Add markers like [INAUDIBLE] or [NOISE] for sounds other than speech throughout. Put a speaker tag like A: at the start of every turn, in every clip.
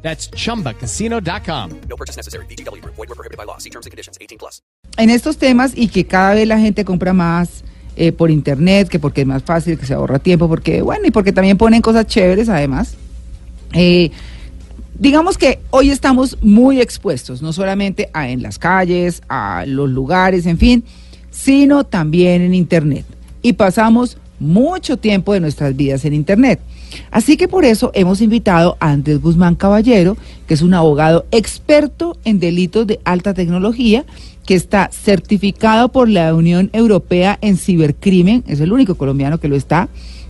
A: That's chumbacasino.com.
B: No purchase necessary. BGW. Void were prohibited by law. See terms and conditions. 18 plus.
C: en estos temas y que cada vez la gente compra más eh, por internet, que porque es más fácil, que se ahorra tiempo, porque bueno, y porque también ponen cosas chéveres además. Eh, digamos que hoy estamos muy expuestos, no solamente a, en las calles, a los lugares, en fin, sino también en internet. Y pasamos mucho tiempo de nuestras vidas en internet. Así que por eso hemos invitado a Andrés Guzmán Caballero, que es un abogado experto en delitos de alta tecnología, que está certificado por la Unión Europea en cibercrimen, es el único colombiano que lo está.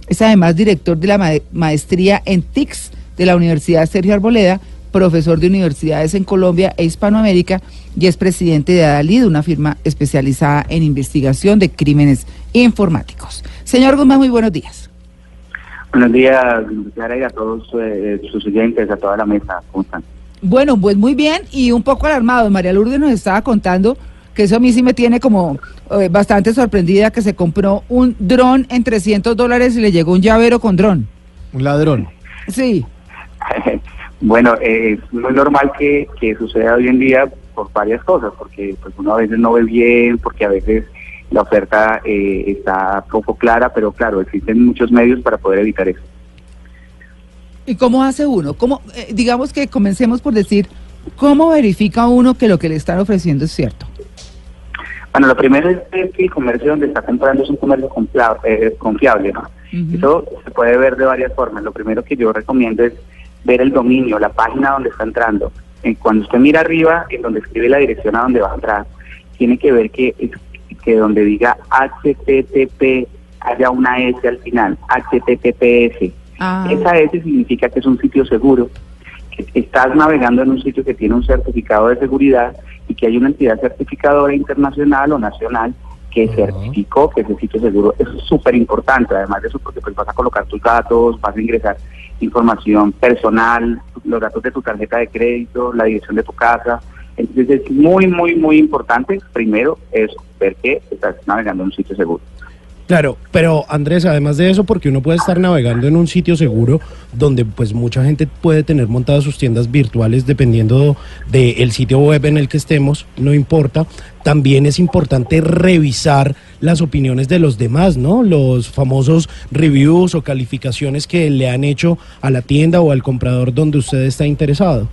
C: Es además director de la ma- maestría en TICS de la Universidad Sergio Arboleda, profesor de universidades en Colombia e Hispanoamérica y es presidente de Adalid, una firma especializada en investigación de crímenes informáticos. Señor Guzmán, muy buenos días.
D: Buenos días, Clara, y a todos eh, sus oyentes, a toda la mesa. ¿Cómo están?
C: Bueno, pues muy bien y un poco alarmado. María Lourdes nos estaba contando que eso a mí sí me tiene como eh, bastante sorprendida que se compró un dron en 300 dólares y le llegó un llavero con dron.
E: Un ladrón.
C: Sí, [LAUGHS]
D: bueno, eh, es muy normal que, que suceda hoy en día por varias cosas, porque pues uno a veces no ve bien, porque a veces la oferta eh, está poco clara, pero claro, existen muchos medios para poder evitar eso.
C: ¿y cómo hace uno? ¿Cómo, eh, digamos que comencemos por decir, ¿cómo verifica uno que lo que le están ofreciendo es cierto?
D: Bueno, lo primero es que el comercio donde está comprando es un comercio eh, confiable, ¿no?
C: Ujú.
D: Eso se puede ver de varias formas. Lo primero que yo recomiendo es ver el dominio, la página donde está entrando. Eh, Cuando usted mira arriba, en donde escribe la dirección a donde va a entrar, tiene que ver que, que donde diga HTTP haya una S al final, HTTPS.
C: Ah,
D: Esa S significa que es un sitio seguro, que estás navegando en un sitio que tiene un certificado de seguridad y que hay una entidad certificadora internacional o nacional que certificó que ese sitio es seguro. Eso es súper importante, además de eso, porque pues vas a colocar tus datos, vas a ingresar información personal, los datos de tu tarjeta de crédito, la dirección de tu casa. Entonces es muy, muy, muy importante, primero, eso, ver que estás navegando en un sitio seguro.
E: Claro, pero Andrés, además de eso, porque uno puede estar navegando en un sitio seguro donde pues mucha gente puede tener montadas sus tiendas virtuales dependiendo del sitio web en el que estemos, no importa. También es importante revisar las opiniones de los demás, ¿no? Los famosos reviews o calificaciones que le han hecho a la tienda o al comprador donde usted está interesado.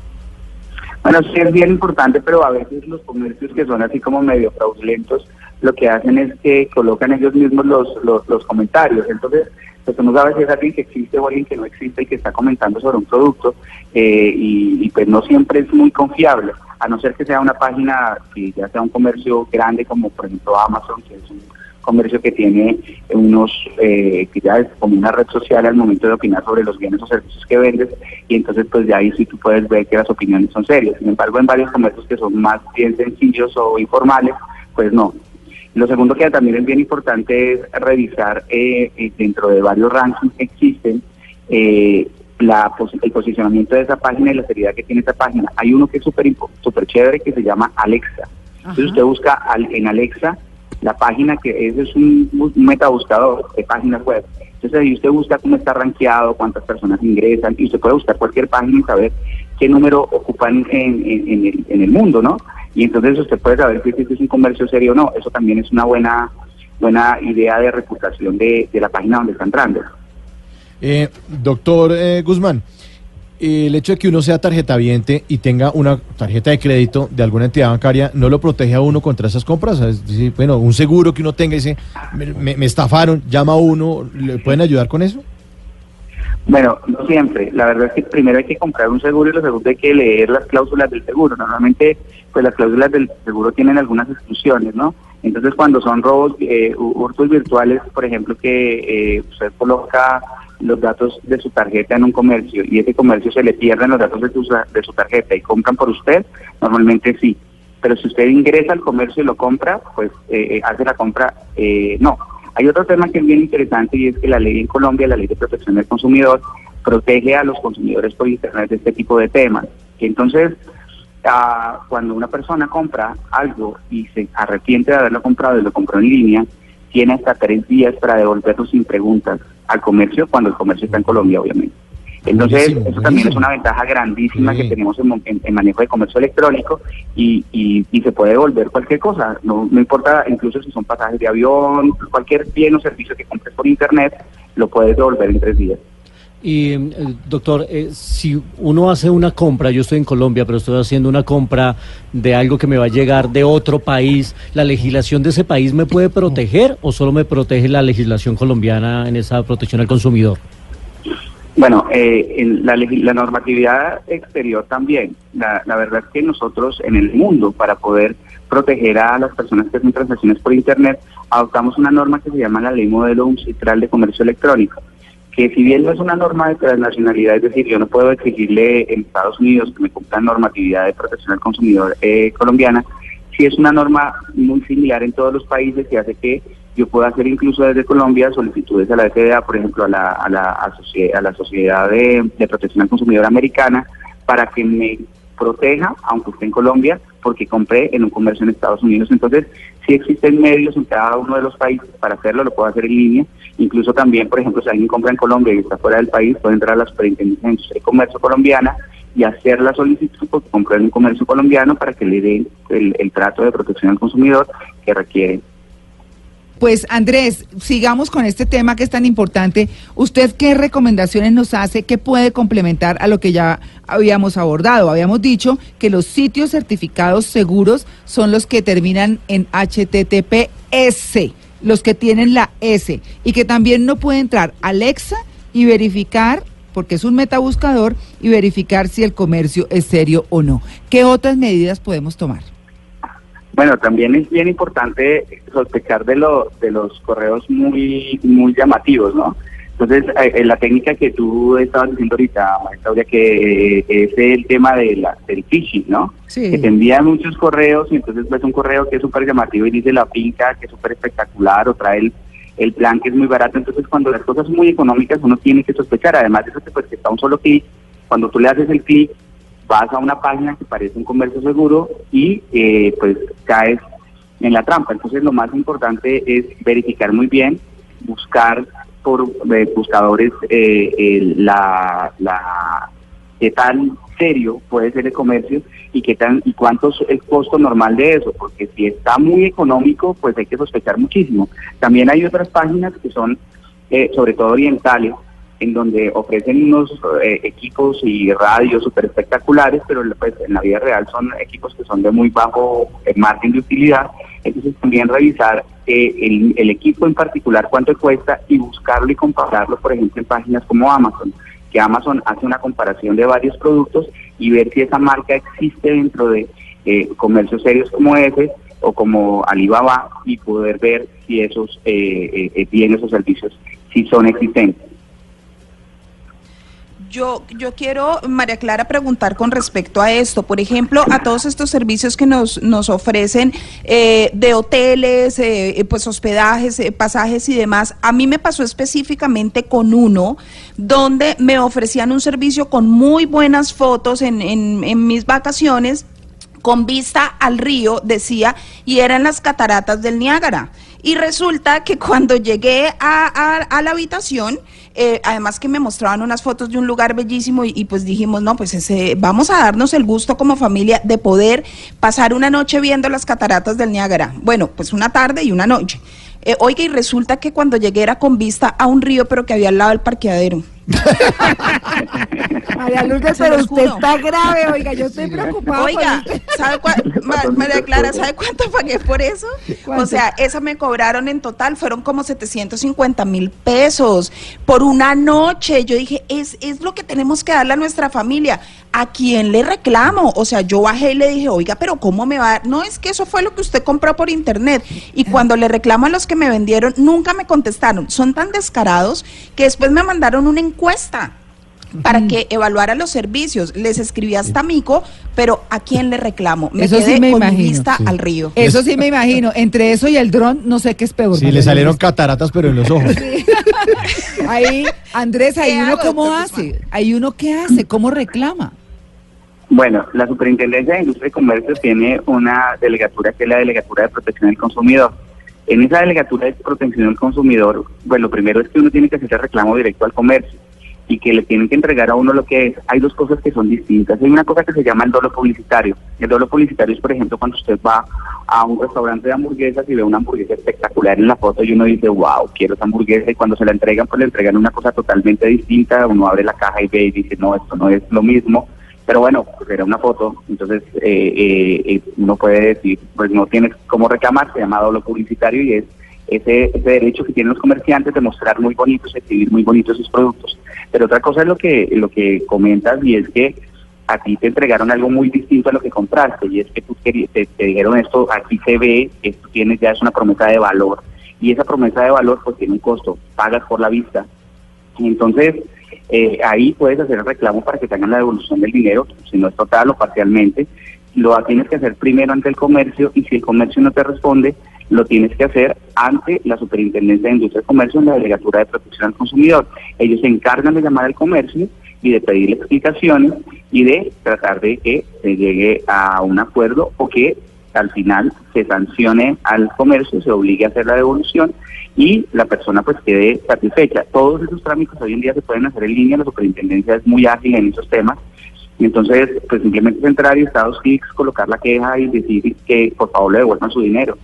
D: Bueno, sí es bien importante, pero a veces los comercios que son así como medio fraudulentos, lo que hacen es que colocan ellos mismos los, los, los comentarios. Entonces, pues uno sabe si es alguien que existe o alguien que no existe y que está comentando sobre un producto, eh, y, y pues no siempre es muy confiable, a no ser que sea una página que ya sea un comercio grande como por ejemplo Amazon, que es un comercio que tiene unos, eh, que ya es como una red social al momento de opinar sobre los bienes o servicios que vendes, y entonces pues de ahí sí tú puedes ver que las opiniones son serias. Sin embargo, en varios comercios que son más bien sencillos o informales, pues no. Lo segundo que también es bien importante es revisar eh, eh, dentro de varios rankings que existen eh, la, el posicionamiento de esa página y la seriedad que tiene esa página. Hay uno que es súper súper chévere que se llama Alexa. Entonces
C: Ajá.
D: usted busca al- en Alexa la página que ese es un, un metabuscador de páginas web. Entonces ahí usted busca cómo está rankeado, cuántas personas ingresan y usted puede buscar cualquier página y saber qué número ocupan en, en- en el, en el mundo, ¿no? Y entonces usted puede saber si este es un comercio serio o no. Eso también es una buena buena idea de reputación de, de la página donde está entrando.
E: Eh, doctor eh, Guzmán, el hecho de que uno sea tarjetaviente y tenga una tarjeta de crédito de alguna entidad bancaria no lo protege a uno contra esas compras. Es bueno, un seguro que uno tenga y dice, me, me- estafaron, llama a uno, ¿le pueden ayudar con eso?
D: Bueno, no siempre. La verdad es que primero hay que comprar un seguro y lo segundo hay que leer las cláusulas del seguro. Normalmente, pues las cláusulas del seguro tienen algunas exclusiones, ¿no? Entonces, cuando son robos, eh, hu- hurtos virtuales, por ejemplo, que eh, usted coloca los datos de su tarjeta en un comercio y ese comercio se le pierden los datos de, tu, de su tarjeta y compran por usted, normalmente sí. Pero si usted ingresa al comercio y lo compra, pues eh, eh, hace la compra, eh, no. Hay otro tema que es bien interesante y es que la ley en Colombia, la ley de protección del consumidor, protege a los consumidores por Internet de este tipo de temas. Que entonces, ah, cuando una persona compra algo y se arrepiente de haberlo comprado y lo compró en línea, tiene hasta tres días para devolverlo sin preguntas al comercio, cuando el comercio está en Colombia, obviamente. Entonces,
E: Buenísimo,
D: eso también es una ventaja grandísima
E: Sí.
D: que tenemos en, en- en manejo de comercio electrónico y, y, y se puede devolver cualquier cosa. No, no importa, incluso si son pasajes de avión, cualquier bien o servicio que compres por internet, lo puedes devolver en tres días.
F: Y, eh, doctor, eh, si uno hace una compra, yo estoy en Colombia, pero estoy haciendo una compra de algo que me va a llegar de otro país, ¿la legislación de ese país me puede proteger o solo me protege la legislación colombiana en esa protección al consumidor?
D: Bueno, eh, en la, normatividad exterior también. La, la verdad es que nosotros en el mundo, para poder proteger a las personas que hacen transacciones por Internet, adoptamos una norma que se llama la Ley Modelo UNCITRAL de Comercio Electrónico, que si bien no es una norma de transnacionalidad, es decir, yo no puedo exigirle en Estados Unidos que me cumpla normatividad de protección al consumidor eh, colombiana, sí es una norma muy similar en todos los países que hace que yo pueda hacer incluso desde Colombia solicitudes a la FDA, por ejemplo, a la, a la, a la Sociedad de, de Protección al Consumidor Americana, para que me proteja, aunque esté en Colombia, porque compré en un comercio en Estados Unidos. Entonces, sí existen medios en cada uno de los países para hacerlo, lo puedo hacer en línea. Incluso también, por ejemplo, si alguien compra en Colombia y está fuera del país, puede entrar a la Superintendencia de Comercio colombiana y hacer la solicitud porque compré en un comercio colombiano para que le den el, el trato de protección al consumidor que requiere.
C: Pues Andrés, sigamos con este tema que es tan importante. ¿Usted qué recomendaciones nos hace? ¿Qué puede complementar a lo que ya habíamos abordado? Habíamos dicho que los sitios certificados seguros son los que terminan en HTTPS, los que tienen la S, y que también no puede entrar Alexa y verificar, porque es un metabuscador, y verificar si el comercio es serio o no. ¿Qué otras medidas podemos tomar?
D: Bueno, también es bien importante sospechar de, lo, de los correos muy, muy llamativos, ¿no? Entonces, eh, eh, la técnica que tú estabas diciendo ahorita, Aurea, que eh, es el tema de la, del phishing, ¿no?
C: Sí.
D: Que te envían muchos correos y entonces ves un correo que es súper llamativo y dice la finca que es súper espectacular o trae el, el plan que es muy barato. Entonces, cuando las cosas son muy económicas, uno tiene que sospechar. Además de eso, pues, que está un solo clic. Cuando tú le haces el clic, vas a una página que parece un comercio seguro y eh, pues caes en la trampa. Entonces lo más importante es verificar muy bien, buscar por eh, buscadores eh, la, la qué tan serio puede ser el comercio y qué tan y cuánto es el costo normal de eso, porque si está muy económico, pues hay que sospechar muchísimo. También hay otras páginas que son eh, sobre todo orientales, en donde ofrecen unos eh, equipos y radios súper espectaculares, pero pues, en la vida real son equipos que son de muy bajo eh, margen de utilidad. Entonces también revisar eh, el, el equipo en particular cuánto cuesta y buscarlo y compararlo, por ejemplo, en páginas como Amazon, que Amazon hace una comparación de varios productos y ver si esa marca existe dentro de eh, comercios serios como ese o como Alibaba y poder ver si esos eh, bienes o servicios si son existentes.
G: Yo, yo quiero, María Clara, preguntar con respecto a esto. Por ejemplo, a todos estos servicios que nos, nos ofrecen eh, de hoteles, eh, eh, pues hospedajes, eh, pasajes y demás. A mí me pasó específicamente con uno donde me ofrecían un servicio con muy buenas fotos en, en, en mis vacaciones con vista al río, decía, y eran las cataratas del Niágara. Y resulta que cuando llegué a, a- a la habitación, eh, además que me mostraban unas fotos de un lugar bellísimo y, y pues dijimos, no, pues ese, vamos a darnos el gusto como familia de poder pasar una noche viendo las cataratas del Niágara. Bueno, pues una tarde y una noche. Eh, oiga, y resulta que cuando llegué era con vista a un río, pero que había al lado del parqueadero. [LAUGHS]
C: María Lourdes, pero usted está grave, oiga, yo estoy preocupada.
G: Oiga. ¿sabe Ma- María Clara, ¿sabe cuánto pagué por eso?
C: ¿Cuánto?
G: O sea, esa me cobraron en total, fueron como 750 mil pesos por una noche. Yo dije, es, es lo que tenemos que darle a nuestra familia. ¿A quién le reclamo? O sea, yo bajé y le dije, oiga, pero ¿cómo me va a dar? No, es que eso fue lo que usted compró por internet. Y cuando le reclamo a los que me vendieron, nunca me contestaron. Son tan descarados que después me mandaron una encuesta para que evaluara los servicios. Les escribí hasta Mico, pero ¿a quién le reclamo? Me
C: Eso sí me
G: con mi
C: imagino,
G: vista
E: sí.
G: al río.
C: Eso sí me imagino. Entre eso y el dron, no sé qué es peor.
H: Sí, le salieron cataratas, pero en los ojos. [LAUGHS]
C: Ahí, Andrés, ahí
G: ¿Qué
C: uno
G: hago,
C: cómo hace. Ahí uno qué hace, cómo reclama.
D: Bueno, la Superintendencia de Industria y Comercio tiene una delegatura que es la Delegatura de Protección del Consumidor. En esa Delegatura de Protección del Consumidor, pues lo primero es que uno tiene que hacer el reclamo directo al comercio y que le tienen que entregar a uno lo que es. Hay dos cosas que son distintas. Hay una cosa que se llama el dolo publicitario. El dolo publicitario es, por ejemplo, cuando usted va a un restaurante de hamburguesas y ve una hamburguesa espectacular en la foto y uno dice, wow, quiero esa hamburguesa. Y cuando se la entregan, pues le entregan una cosa totalmente distinta. Uno abre la caja y ve y dice, no, esto no es lo mismo. Pero bueno, pues era una foto, entonces eh, eh, eh, uno puede decir, pues no tienes cómo reclamar, se llama dolo publicitario y es ese, ese derecho que tienen los comerciantes de mostrar muy bonitos, exhibir muy bonitos sus productos. Pero otra cosa es lo que, lo que comentas y es que a ti te entregaron algo muy distinto a lo que compraste y es que tú te, te dijeron esto, aquí se ve, esto tienes ya es una promesa de valor y esa promesa de valor pues tiene un costo, pagas por la vista. Entonces eh, ahí puedes hacer el reclamo para que te hagan la devolución del dinero, si no es total o parcialmente, lo tienes que hacer primero ante el comercio y si el comercio no te responde, lo tienes que hacer ante la Superintendencia de Industria y Comercio en la Delegatura de Protección al Consumidor. Ellos se encargan de llamar al comercio y de pedirle explicaciones y de tratar de que se llegue a un acuerdo o que al final se sancione al comercio, se obligue a hacer la devolución y la persona pues quede satisfecha. Todos esos trámites hoy en día se pueden hacer en línea, la superintendencia es muy ágil en esos temas entonces pues simplemente es entrar y estados clics, colocar la queja y decir que por favor le devuelvan su dinero.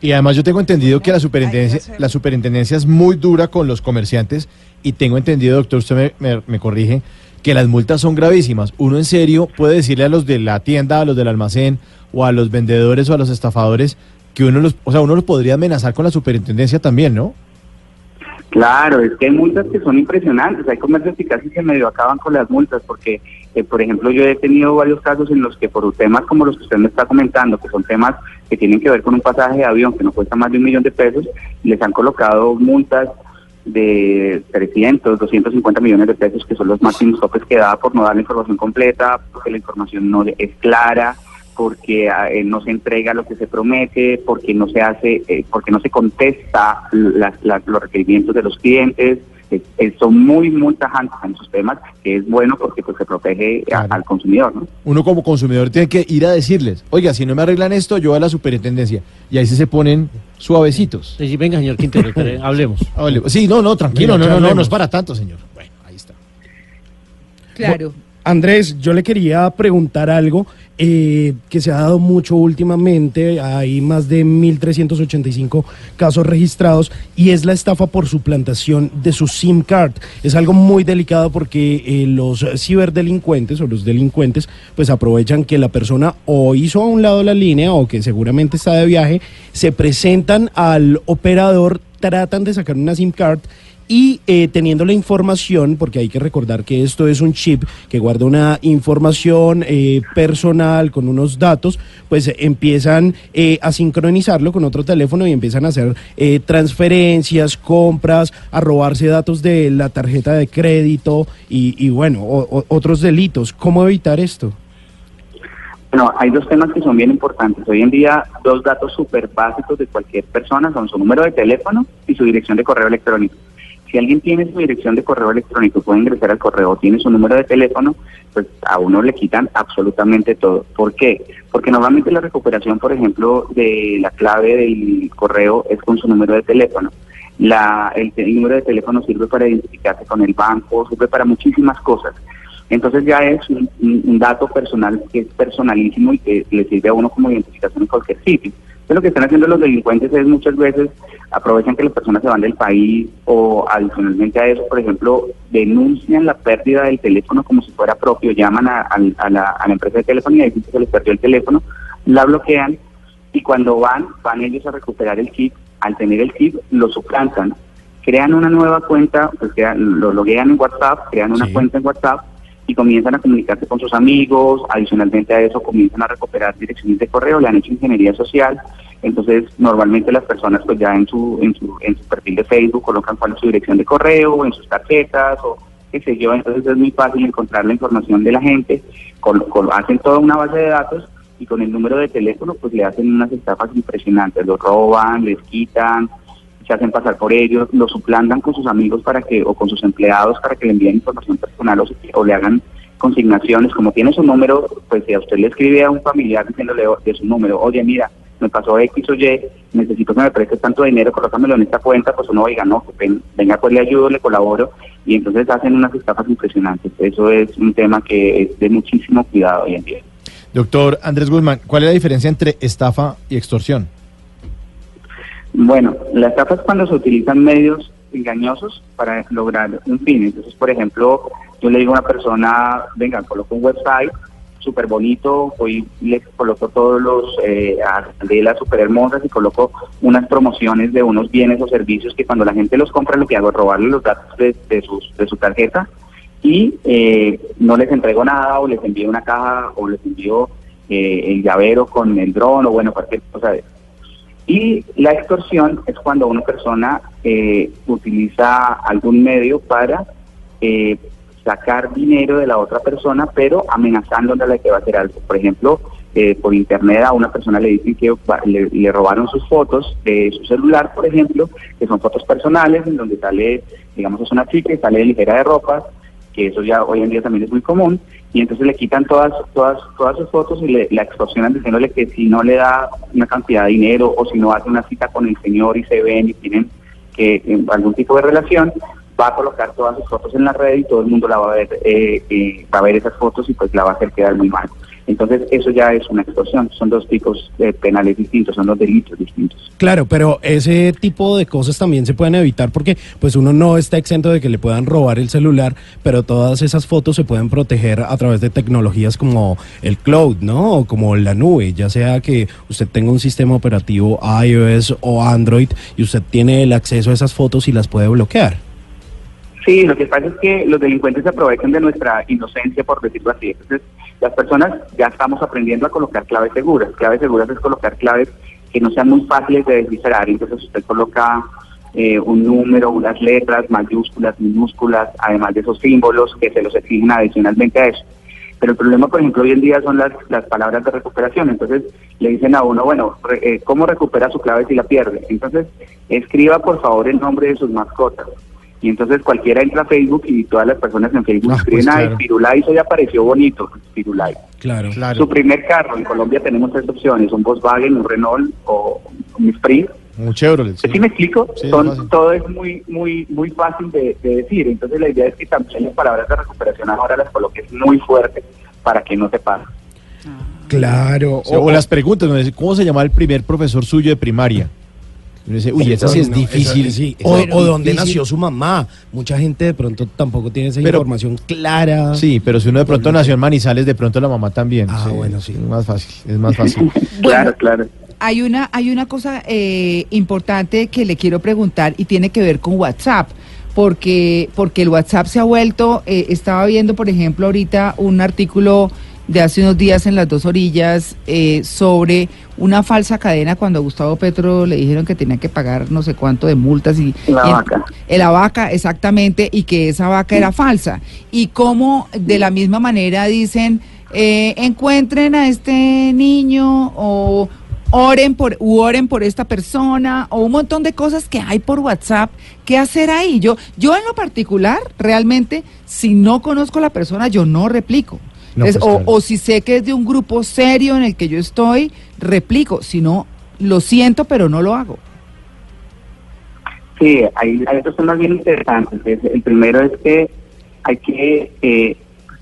H: Y además yo tengo entendido que la superintendencia, la superintendencia es muy dura con los comerciantes y tengo entendido, doctor, usted me, me- me corrige, que las multas son gravísimas. Uno en serio puede decirle a los de la tienda, a los del almacén o a los vendedores o a los estafadores que uno los, o sea, uno los podría amenazar con la superintendencia también, ¿no?
D: Claro, es que hay multas que son impresionantes. Hay comercios que casi se medio acaban con las multas porque, eh, por ejemplo, yo he tenido varios casos en los que por temas como los que usted me está comentando, que son temas que tienen que ver con un pasaje de avión que no cuesta más de un millón de pesos, les han colocado multas de 300, 250 millones de pesos, que son los máximos topes que da por no dar la información completa, porque la información no es clara, porque ah, eh, no se entrega lo que se promete, porque no se hace, eh, porque no se contesta las- los requerimientos de los clientes. Eh, eh, son muy, muy tajantes en esos temas, que es bueno porque pues se protege a- al consumidor, ¿no?
H: Uno como consumidor tiene que ir a decirles, oiga, si no me arreglan esto, yo voy a la superintendencia. Y ahí sí se ponen suavecitos.
F: Sí, venga, señor Quintero, [LAUGHS] hablemos.
H: Vale. Sí, no, no, tranquilo,
E: Venga,
H: no, no, no, no
E: hablemos.
H: es para tanto, señor. Bueno, ahí está.
C: Claro.
E: Andrés, yo le quería preguntar algo eh, que se ha dado mucho últimamente, hay más de 1.385 casos registrados y es la estafa por suplantación de su SIM card. Es algo muy delicado porque eh, los ciberdelincuentes o los delincuentes pues aprovechan que la persona o hizo a un lado la línea o que seguramente está de viaje, se presentan al operador, tratan de sacar una SIM card y eh, teniendo la información, porque hay que recordar que esto es un chip que guarda una información eh, personal con unos datos, pues empiezan eh, a sincronizarlo con otro teléfono y empiezan a hacer eh, transferencias, compras, a robarse datos de la tarjeta de crédito y, y bueno, o- otros delitos. ¿Cómo evitar esto?
D: Bueno, hay dos temas que son bien importantes. Hoy en día, dos datos súper básicos de cualquier persona son su número de teléfono y su dirección de correo electrónico. Si alguien tiene su dirección de correo electrónico, puede ingresar al correo, tiene su número de teléfono, pues a uno le quitan absolutamente todo. ¿Por qué? Porque normalmente la recuperación, por ejemplo, de la clave del correo es con su número de teléfono. La, el, número de teléfono sirve para identificarse con el banco, sirve para muchísimas cosas. Entonces ya es un- un dato personal que es personalísimo y que le sirve a uno como identificación en cualquier sitio. Entonces lo que están haciendo los delincuentes es muchas veces aprovechan que las personas se van del país o adicionalmente a eso, por ejemplo, denuncian la pérdida del teléfono como si fuera propio, llaman a, la, a la empresa de telefonía y dicen que se les perdió el teléfono, la bloquean y cuando van, van ellos a recuperar el chip, al tener el chip lo suplantan, crean una nueva cuenta, pues crean- lo loguean en WhatsApp, crean una
E: Sí.
D: cuenta en WhatsApp y comienzan a comunicarse con sus amigos, adicionalmente a eso comienzan a recuperar direcciones de correo, le han hecho ingeniería social, entonces normalmente las personas pues ya en su, en su, en su perfil de Facebook colocan cuál es su dirección de correo, en sus tarjetas o qué sé yo, entonces es muy fácil encontrar la información de la gente, con, con- hacen toda una base de datos y con el número de teléfono pues le hacen unas estafas impresionantes, los roban, les quitan, se hacen pasar por ellos, los suplantan con sus amigos para que o con sus empleados para que le envíen información personal o, o le hagan consignaciones, como tiene su número, pues si a usted le escribe a un familiar diciéndole de su número, oye mira, me pasó X o Y, necesito que me prestes tanto dinero, colócamelo en esta cuenta, pues uno oiga, no, venga pues le ayudo, le colaboro, y entonces hacen unas estafas impresionantes. Eso es un tema que es de muchísimo cuidado hoy en día.
H: Doctor Andrés Guzmán, ¿cuál es la diferencia entre estafa y extorsión?
D: Bueno, la estafa es cuando se utilizan medios engañosos para lograr un fin. Entonces, por ejemplo, yo le digo a una persona, venga, coloco un website súper bonito, hoy le coloco todos los eh, las súper hermosas y coloco unas promociones de unos bienes o servicios que cuando la gente los compra lo que hago es robarle los datos de, de sus, de su tarjeta y eh, no les entrego nada o les envío una caja o les envío eh, el llavero con el dron o bueno, cualquier cosa de eso. Y la extorsión es cuando una persona eh, utiliza algún medio para eh, sacar dinero de la otra persona, pero amenazándole a la que va a hacer algo. Por ejemplo, eh, por internet a una persona le dicen que le, le robaron sus fotos de su celular, por ejemplo, que son fotos personales, en donde sale, digamos, es una chica y sale ligera de ropa, que eso ya hoy en día también es muy común, y entonces le quitan todas todas todas sus fotos y le, la extorsionan diciéndole que si no le da una cantidad de dinero o si no hace una cita con el señor y se ven y tienen que eh, algún tipo de relación, va a colocar todas sus fotos en la red y todo el mundo la va a ver, eh, eh, va a ver esas fotos y pues la va a hacer quedar muy mal. Entonces eso ya es una extorsión, son dos tipos penales distintos, son dos delitos distintos.
E: Claro, pero ese tipo de cosas también se pueden evitar porque pues uno no está exento de que le puedan robar el celular, pero todas esas fotos se pueden proteger a través de tecnologías como el cloud, ¿no? O como la nube, ya sea que usted tenga un sistema operativo iOS o Android y usted tiene el acceso a esas fotos y las puede bloquear.
D: Sí, lo que pasa es que los delincuentes se aprovechan de nuestra inocencia, por decirlo así. Entonces, las personas ya estamos aprendiendo a colocar claves seguras. Claves seguras es colocar claves que no sean muy fáciles de descifrar. Entonces, usted coloca eh, un número, unas letras, mayúsculas, minúsculas, además de esos símbolos que se los exigen adicionalmente a eso. Pero el problema, por ejemplo, hoy en día son las, las palabras de recuperación. Entonces le dicen a uno, bueno, re- eh, ¿cómo recupera su clave si la pierde? Entonces escriba por favor el nombre de sus mascotas. Y entonces cualquiera entra a Facebook y todas las personas en Facebook
H: Ah,
D: escriben,
H: pues,
D: ay,
H: claro.
D: Firulais hoy apareció bonito, Firulais.
E: Claro.
H: Claro.
D: Su primer carro, en Colombia tenemos tres opciones, un Volkswagen, un Renault o un Sprint.
H: Un Chevrolet.
D: ¿Sí,
H: sí.
D: me explico?
H: Sí,
D: Son-
H: es fácil.
D: todo es muy muy muy fácil de, de decir. Entonces la idea es que también las palabras de recuperación ahora las coloques muy fuerte para que no te pase.
E: Claro.
H: O, o las preguntas, ¿cómo se llama el primer profesor suyo de primaria? Y uno dice, uy, esa sí es
E: No,
H: difícil.
E: esa- sí.
H: esa
E: O,
H: es
E: o dónde
H: difícil.
E: nació su mamá. Mucha gente de pronto tampoco tiene esa
H: Pero-
E: información clara.
H: Sí, pero si uno de pronto nació en Manizales, de pronto la mamá también.
E: Ah, bueno, sí.
H: Es más fácil, es más fácil. [LAUGHS]
D: Claro, claro.
C: Hay una, hay una cosa eh, importante que le quiero preguntar y tiene que ver con WhatsApp, porque, porque el WhatsApp se ha vuelto, eh, estaba viendo, por ejemplo, ahorita un artículo de hace unos días en las dos orillas eh, sobre una falsa cadena cuando a Gustavo Petro le dijeron que tenía que pagar no sé cuánto de multas y
D: La
C: y-
D: vaca.
C: la vaca, exactamente, y que esa vaca era falsa. Y cómo de la misma manera dicen, eh, encuentren a este niño o oren por, u oren por esta persona o un montón de cosas que hay por WhatsApp. ¿Qué hacer ahí? Yo, yo en lo particular, realmente, si no conozco a la persona, yo no replico.
H: No,
C: Es-
H: pues,
C: o,
H: claro.
C: o si sé que es de un grupo serio en el que yo estoy, replico. Si no, lo siento, pero no lo hago.
D: Sí, hay, hay dos temas bien interesantes. Es- El primero es que hay que eh,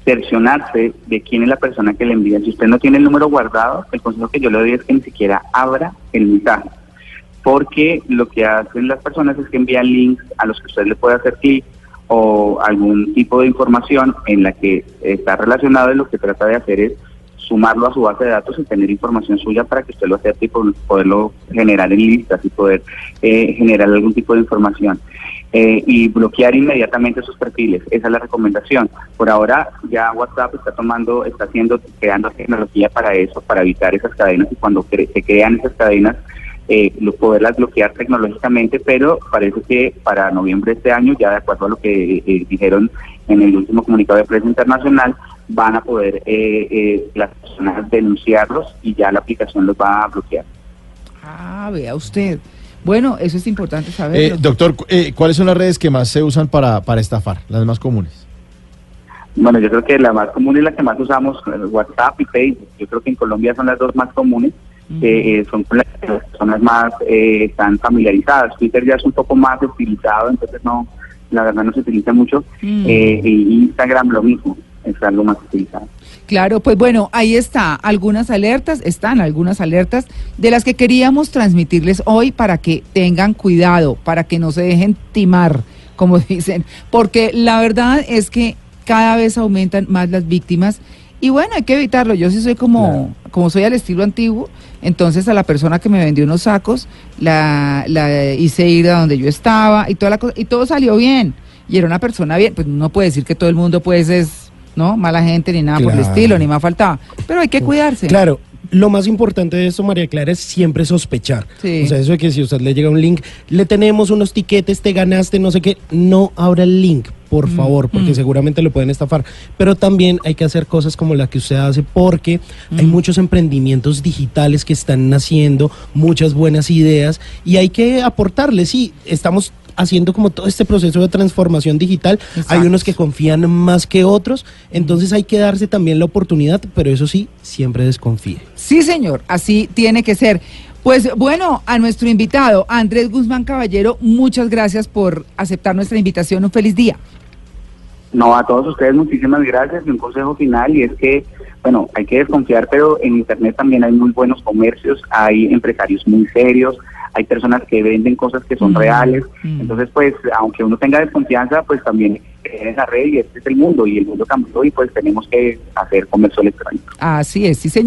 D: cercionarse de quién es la persona que le envía. Si usted no tiene el número guardado, el consejo que yo le doy es que ni siquiera abra el mensaje. Porque lo que hacen las personas es que envían links a los que usted le puede hacer clic o algún tipo de información en la que está relacionado y lo que trata de hacer es sumarlo a su base de datos y tener información suya para que usted lo acepte y po- poderlo generar en listas y poder eh, generar algún tipo de información. Eh, y bloquear inmediatamente sus perfiles. Esa es la recomendación. Por ahora ya WhatsApp está tomando, está haciendo, creando tecnología para eso, para evitar esas cadenas y cuando cre- se crean esas cadenas eh, poderlas bloquear tecnológicamente, pero parece que para noviembre de este año, ya de acuerdo a lo que eh, dijeron en el último comunicado de prensa internacional, van a poder eh, eh, las personas denunciarlos y ya la aplicación los va a bloquear.
C: Ah, vea usted. Bueno, eso es importante
H: Eh,
C: saberlo.
H: doctor, eh, ¿cuáles son las redes que más se usan para, para estafar? Las más comunes.
D: Bueno, yo creo que la más común es la que más usamos, eh, WhatsApp y Facebook. Yo creo que en Colombia son las dos más comunes, que eh, son con las que las personas más eh, están familiarizadas. Twitter ya es un poco más utilizado, entonces no, la verdad no se utiliza mucho.
C: Mm.
D: Eh, y Instagram lo mismo, es algo más utilizado.
C: Claro, pues bueno, ahí está, algunas alertas, están algunas alertas de las que queríamos transmitirles hoy para que tengan cuidado, para que no se dejen timar, como [LAUGHS] dicen, porque la verdad es que cada vez aumentan más las víctimas y bueno, hay que evitarlo. Yo sí soy como, como soy al estilo antiguo, entonces a la persona que me vendió unos sacos la, la hice ir a donde yo estaba y toda la cosa, y todo salió bien. Y era una persona bien, pues no puede decir que todo el mundo pues es, ¿no? Mala gente ni nada por el estilo, ni más faltaba. Pero hay que cuidarse.
E: Claro, lo más importante de esto, María Clara, es siempre sospechar.
C: Sí.
E: O sea, eso de que si usted le llega un link, le tenemos unos tiquetes, te ganaste, no sé qué, no abra el link, por
C: Mm,
E: favor, porque seguramente lo pueden estafar. Pero también hay que hacer cosas como la que usted hace, porque
C: Mm.
E: hay muchos emprendimientos digitales que están naciendo, muchas buenas ideas, y hay que aportarles. Sí, estamos haciendo como todo este proceso de transformación digital. Hay unos que confían más que otros, entonces hay que darse también la oportunidad, pero eso sí, siempre desconfíe.
C: Sí, señor, así tiene que ser. Pues bueno, a nuestro invitado, Andrés Guzmán Caballero, muchas gracias por aceptar nuestra invitación. Un feliz día.
D: No, a todos ustedes muchísimas gracias. Y un consejo final y es que, bueno, hay que desconfiar, pero en Internet también hay muy buenos comercios, hay empresarios muy serios, hay personas que venden cosas que son
C: Mm,
D: reales.
C: mm.
D: Entonces, pues, aunque uno tenga desconfianza, pues también creer en la red y este es el mundo y el mundo cambió y pues tenemos que hacer comercio electrónico.
C: Así es, sí, señor.